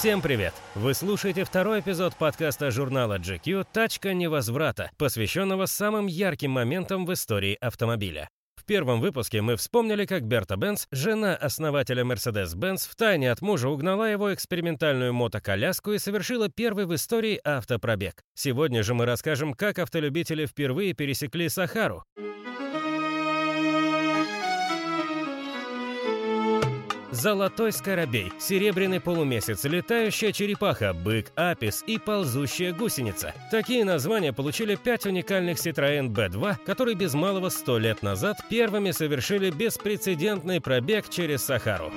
Всем привет! Вы слушаете второй эпизод подкаста журнала GQ «Тачка невозврата», посвященного самым ярким моментам в истории автомобиля. В первом выпуске мы вспомнили, как Берта Бенц, жена основателя Mercedes-Benz, втайне от мужа угнала его экспериментальную мотоколяску и совершила первый в истории автопробег. Сегодня же мы расскажем, как автолюбители впервые пересекли Сахару. Золотой скоробей, серебряный полумесяц, летающая черепаха, бык Апис и ползущая гусеница. Такие названия получили пять уникальных Citroën B2, которые без малого 100 лет назад первыми совершили беспрецедентный пробег через Сахару.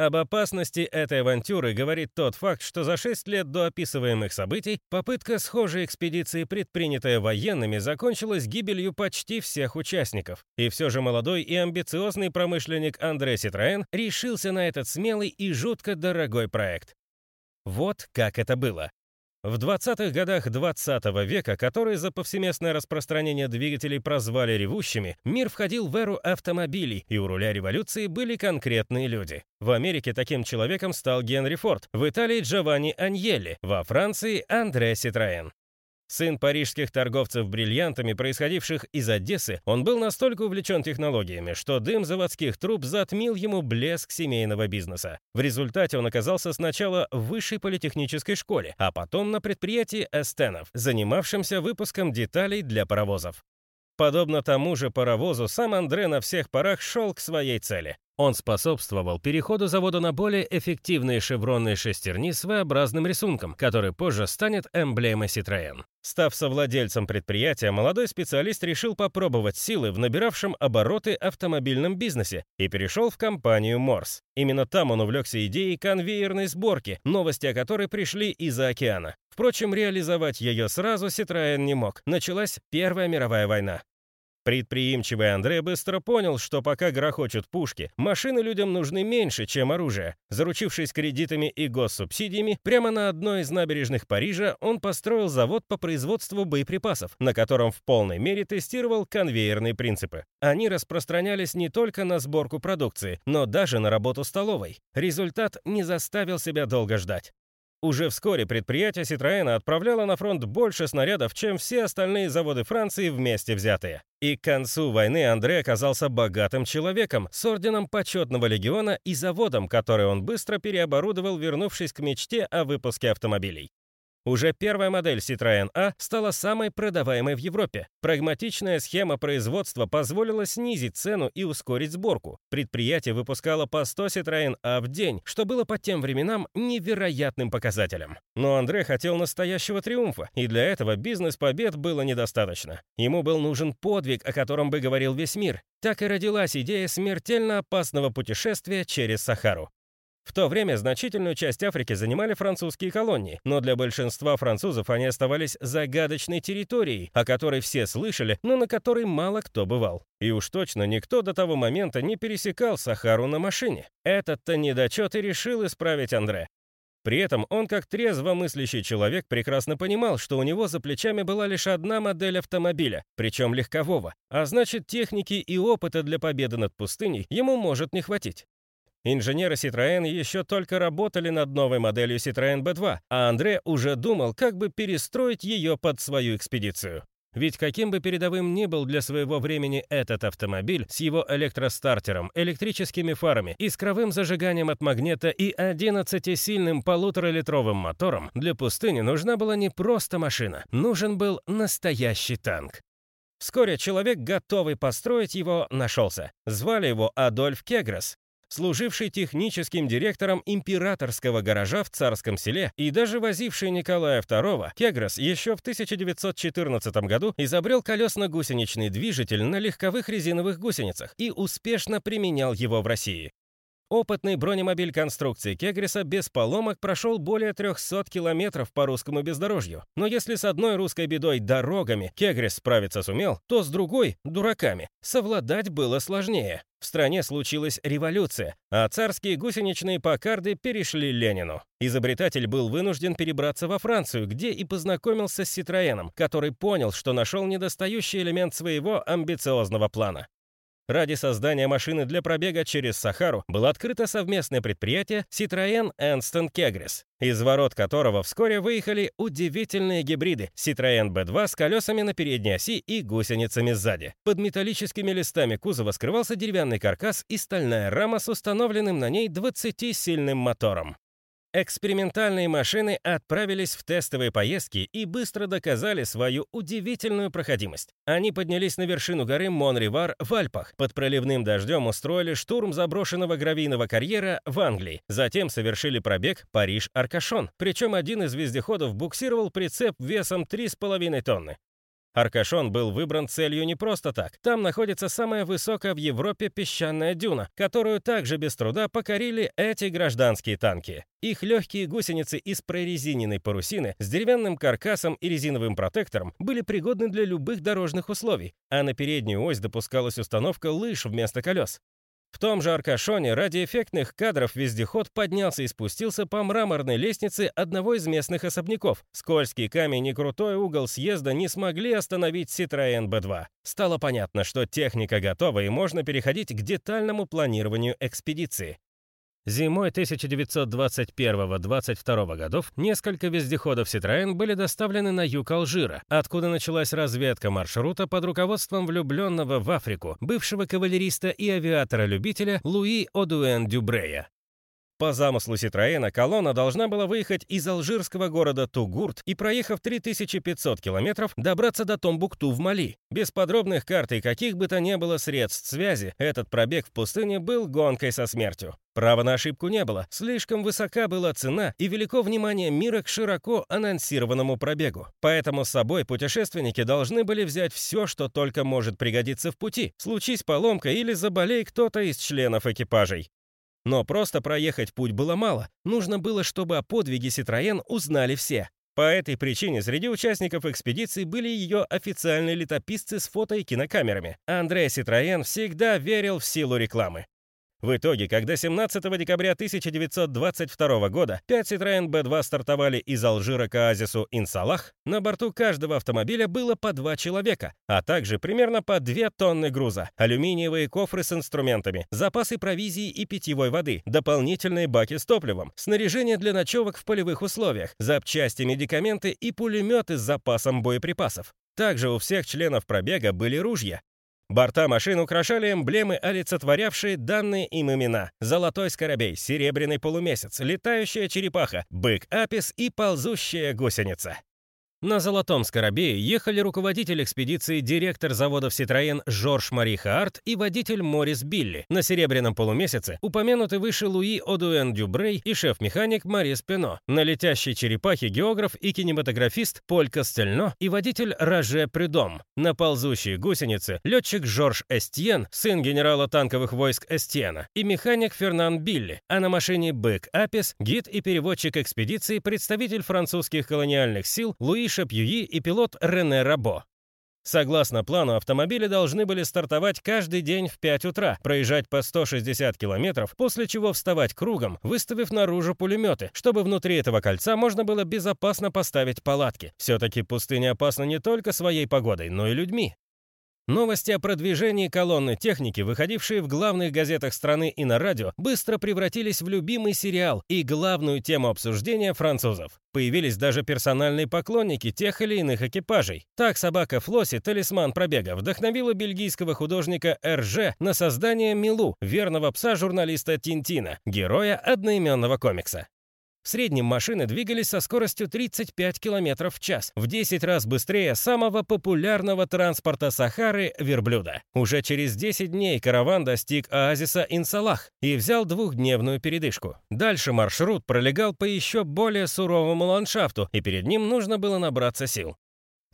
Об опасности этой авантюры говорит тот факт, что за 6 лет до описываемых событий попытка схожей экспедиции, предпринятая военными, закончилась гибелью почти всех участников. И все же молодой и амбициозный промышленник Андре Ситроен решился на этот смелый и жутко дорогой проект. Вот как это было. В 20-х годах 20 -го века, которые за повсеместное распространение двигателей прозвали ревущими, мир входил в эру автомобилей, и у руля революции были конкретные люди. В Америке таким человеком стал Генри Форд, в Италии Джованни Аньелли, во Франции Андре Ситроен. Сын парижских торговцев бриллиантами, происходивших из Одессы, он был настолько увлечен технологиями, что дым заводских труб затмил ему блеск семейного бизнеса. В результате он оказался сначала в высшей политехнической школе, а потом на предприятии Эстенов, занимавшемся выпуском деталей для паровозов. Подобно тому же паровозу, сам Андре на всех парах шел к своей цели. Он способствовал переходу завода на более эффективные шевронные шестерни с V-образным рисунком, который позже станет эмблемой Citroën. Став совладельцем предприятия, молодой специалист решил попробовать силы в набиравшем обороты автомобильном бизнесе и перешел в компанию Морс. Именно там он увлекся идеей конвейерной сборки, новости о которой пришли из-за океана. Впрочем, реализовать ее сразу Citroën не мог. Началась Первая мировая война. Предприимчивый Андре быстро понял, что пока грохочут пушки, машины людям нужны меньше, чем оружие. Заручившись кредитами и госсубсидиями, прямо на одной из набережных Парижа он построил завод по производству боеприпасов, на котором в полной мере тестировал конвейерные принципы. Они распространялись не только на сборку продукции, но даже на работу столовой. Результат не заставил себя долго ждать. Уже вскоре предприятие Citroën отправляло на фронт больше снарядов, чем все остальные заводы Франции вместе взятые. И к концу войны Андре оказался богатым человеком с орденом почетного легиона и заводом, который он быстро переоборудовал, вернувшись к мечте о выпуске автомобилей. Уже первая модель Citroën A стала самой продаваемой в Европе. Прагматичная схема производства позволила снизить цену и ускорить сборку. Предприятие выпускало по 100 Citroën A в день, что было по тем временам невероятным показателем. Но Андре хотел настоящего триумфа, и для этого бизнес-побед было недостаточно. Ему был нужен подвиг, о котором бы говорил весь мир. Так и родилась идея смертельно опасного путешествия через Сахару. В то время значительную часть Африки занимали французские колонии, но для большинства французов они оставались загадочной территорией, о которой все слышали, но на которой мало кто бывал. И уж точно никто до того момента не пересекал Сахару на машине. Этот-то недочет и решил исправить Андре. При этом он, как трезво мыслящий человек, прекрасно понимал, что у него за плечами была лишь одна модель автомобиля, причем легкового, а значит техники и опыта для победы над пустыней ему может не хватить. Инженеры Citroën еще только работали над новой моделью Citroën B2, а Андре уже думал, как бы перестроить ее под свою экспедицию. Ведь каким бы передовым ни был для своего времени этот автомобиль с его электростартером, электрическими фарами, искровым зажиганием от магнита и 11-сильным полуторалитровым мотором, для пустыни нужна была не просто машина, нужен был настоящий танк. Вскоре человек, готовый построить его, нашелся. Звали его Адольф Кеграс, служивший техническим директором императорского гаража в Царском селе и даже возивший Николая II, Кегрос еще в 1914 году изобрел колесно-гусеничный движитель на легковых резиновых гусеницах и успешно применял его в России. Опытный бронемобиль конструкции Кегриса без поломок прошел более 300 километров по русскому бездорожью. Но если с одной русской бедой дорогами Кегрис справиться сумел, то с другой, дураками, совладать было сложнее. В стране случилась революция, а царские гусеничные покарды перешли Ленину. Изобретатель был вынужден перебраться во Францию, где и познакомился с Ситроеном, который понял, что нашел недостающий элемент своего амбициозного плана. Ради создания машины для пробега через Сахару было открыто совместное предприятие Citroën Anston Kegres, из ворот которого вскоре выехали удивительные гибриды Citroën B2 с колесами на передней оси и гусеницами сзади. Под металлическими листами кузова скрывался деревянный каркас и стальная рама с установленным на ней 20-сильным мотором. Экспериментальные машины отправились в тестовые поездки и быстро доказали свою удивительную проходимость. Они поднялись на вершину горы Монривар в Альпах, под проливным дождем устроили штурм заброшенного гравийного карьера в Англии, затем совершили пробег Париж-Аркашон, причем один из вездеходов буксировал прицеп весом 3,5 тонны. Аркашон был выбран целью не просто так. Там находится самая высокая в Европе песчаная дюна, которую также без труда покорили эти гражданские танки. Их легкие гусеницы из прорезиненной парусины с деревянным каркасом и резиновым протектором были пригодны для любых дорожных условий, а на переднюю ось допускалась установка лыж вместо колес. В том же Аркашоне ради эффектных кадров вездеход поднялся и спустился по мраморной лестнице одного из местных особняков. Скользкий камень и крутой угол съезда не смогли остановить Citroën B2. Стало понятно, что техника готова и можно переходить к детальному планированию экспедиции. Зимой 1921-22 годов несколько вездеходов Citroën были доставлены на юг Алжира, откуда началась разведка маршрута под руководством влюбленного в Африку бывшего кавалериста и авиатора-любителя Луи Одуэн Дюбрея. По замыслу Ситроена колонна должна была выехать из алжирского города Тугурт и, проехав 3500 километров, добраться до Томбукту в Мали. Без подробных карт и каких бы то ни было средств связи, этот пробег в пустыне был гонкой со смертью. Права на ошибку не было, слишком высока была цена и велико внимание мира к широко анонсированному пробегу. Поэтому с собой путешественники должны были взять все, что только может пригодиться в пути, случись поломка или заболей кто-то из членов экипажей. Но просто проехать путь было мало, нужно было, чтобы о подвиге Ситроен узнали все. По этой причине среди участников экспедиции были ее официальные летописцы с фото и кинокамерами. Андре Ситроен всегда верил в силу рекламы. В итоге, когда 17 декабря 1922 года 5 Citroёn B2 стартовали из Алжира к оазису Инсалах, на борту каждого автомобиля было по два человека, а также примерно по 2 тонны груза, алюминиевые кофры с инструментами, запасы провизии и питьевой воды, дополнительные баки с топливом, снаряжение для ночевок в полевых условиях, запчасти, медикаменты и пулеметы с запасом боеприпасов. Также у всех членов пробега были ружья, Борта машин украшали эмблемы, олицетворявшие данные им имена. Золотой скоробей, серебряный полумесяц, летающая черепаха, бык Апис и ползущая гусеница. На «Золотом Скоробее» ехали руководитель экспедиции, директор заводов «Ситроен» Жорж Мари Хаарт и водитель Морис Билли. На «Серебряном полумесяце» упомянуты выше Луи Одуэн Дюбрей и шеф-механик Марис Пено. На «Летящей черепахе» географ и кинематографист Поль Костельно и водитель Роже Придом. На «Ползущей гусенице» летчик Жорж Эстьен, сын генерала танковых войск Эстьена, и механик Фернан Билли. А на машине «Бэк Апис» гид и переводчик экспедиции, представитель французских колониальных сил Луи Шапьюи и пилот Рене Рабо. Согласно плану, автомобили должны были стартовать каждый день в 5 утра, проезжать по 160 километров, после чего вставать кругом, выставив наружу пулеметы, чтобы внутри этого кольца можно было безопасно поставить палатки. Все-таки пустыня опасна не только своей погодой, но и людьми. Новости о продвижении колонны техники, выходившие в главных газетах страны и на радио, быстро превратились в любимый сериал и главную тему обсуждения французов. Появились даже персональные поклонники тех или иных экипажей. Так собака Флосси, талисман пробега, вдохновила бельгийского художника Эрже на создание Милу, верного пса журналиста Тинтина, героя одноименного комикса. В среднем машины двигались со скоростью 35 км в час, в 10 раз быстрее самого популярного транспорта Сахары – верблюда. Уже через 10 дней караван достиг оазиса Инсалах и взял двухдневную передышку. Дальше маршрут пролегал по еще более суровому ландшафту, и перед ним нужно было набраться сил.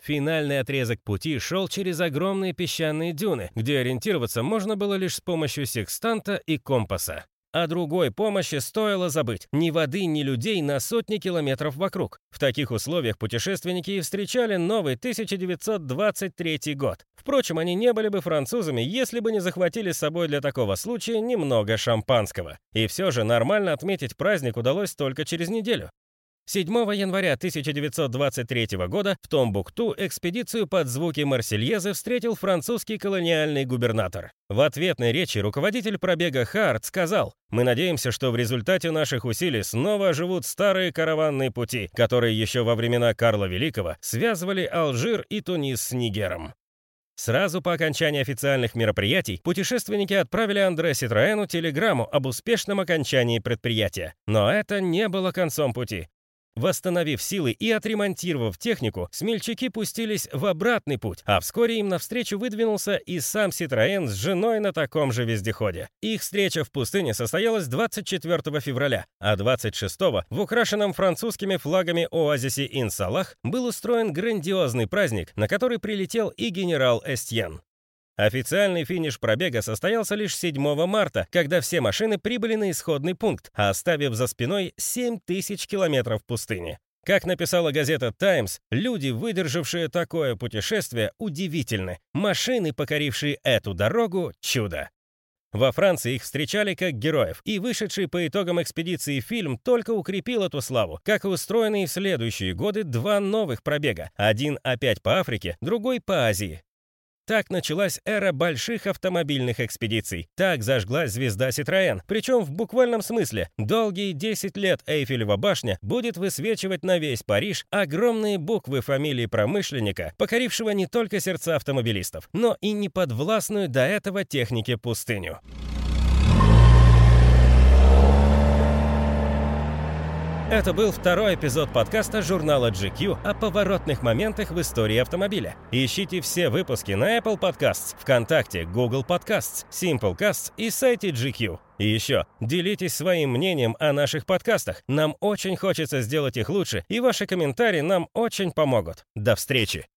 Финальный отрезок пути шел через огромные песчаные дюны, где ориентироваться можно было лишь с помощью секстанта и компаса. О другой помощи стоило забыть. Ни воды, ни людей на сотни километров вокруг. В таких условиях путешественники и встречали новый 1923 год. Впрочем, они не были бы французами, если бы не захватили с собой для такого случая немного шампанского. И все же нормально отметить праздник удалось только через неделю. 7 января 1923 года в Томбукту экспедицию под звуки Марсельезы встретил французский колониальный губернатор. В ответной речи руководитель пробега Харт сказал, «Мы надеемся, что в результате наших усилий снова оживут старые караванные пути, которые еще во времена Карла Великого связывали Алжир и Тунис с Нигером». Сразу по окончании официальных мероприятий путешественники отправили Андре Ситроэну телеграмму об успешном окончании предприятия. Но это не было концом пути. Восстановив силы и отремонтировав технику, смельчаки пустились в обратный путь, а вскоре им навстречу выдвинулся и сам Ситроен с женой на таком же вездеходе. Их встреча в пустыне состоялась 24 февраля, а 26 в украшенном французскими флагами оазисе Инсалах был устроен грандиозный праздник, на который прилетел и генерал Эстьен. Официальный финиш пробега состоялся лишь 7 марта, когда все машины прибыли на исходный пункт, оставив за спиной 7 тысяч километров пустыни. Как написала газета «Таймс», люди, выдержавшие такое путешествие, удивительны. Машины, покорившие эту дорогу – чудо. Во Франции их встречали как героев, и вышедший по итогам экспедиции фильм только укрепил эту славу, как и устроенные в следующие годы два новых пробега. Один опять по Африке, другой по Азии. Так началась эра больших автомобильных экспедиций. Так зажглась звезда Citroën. Причем в буквальном смысле. Долгие 10 лет Эйфелева башня будет высвечивать на весь Париж огромные буквы фамилии промышленника, покорившего не только сердца автомобилистов, но и неподвластную до этого технике пустыню. Это был второй эпизод подкаста журнала GQ о поворотных моментах в истории автомобиля. Ищите все выпуски на Apple Podcasts, ВКонтакте, Google Podcasts, Simplecast и сайте GQ. И еще, делитесь своим мнением о наших подкастах. Нам очень хочется сделать их лучше, и ваши комментарии нам очень помогут. До встречи!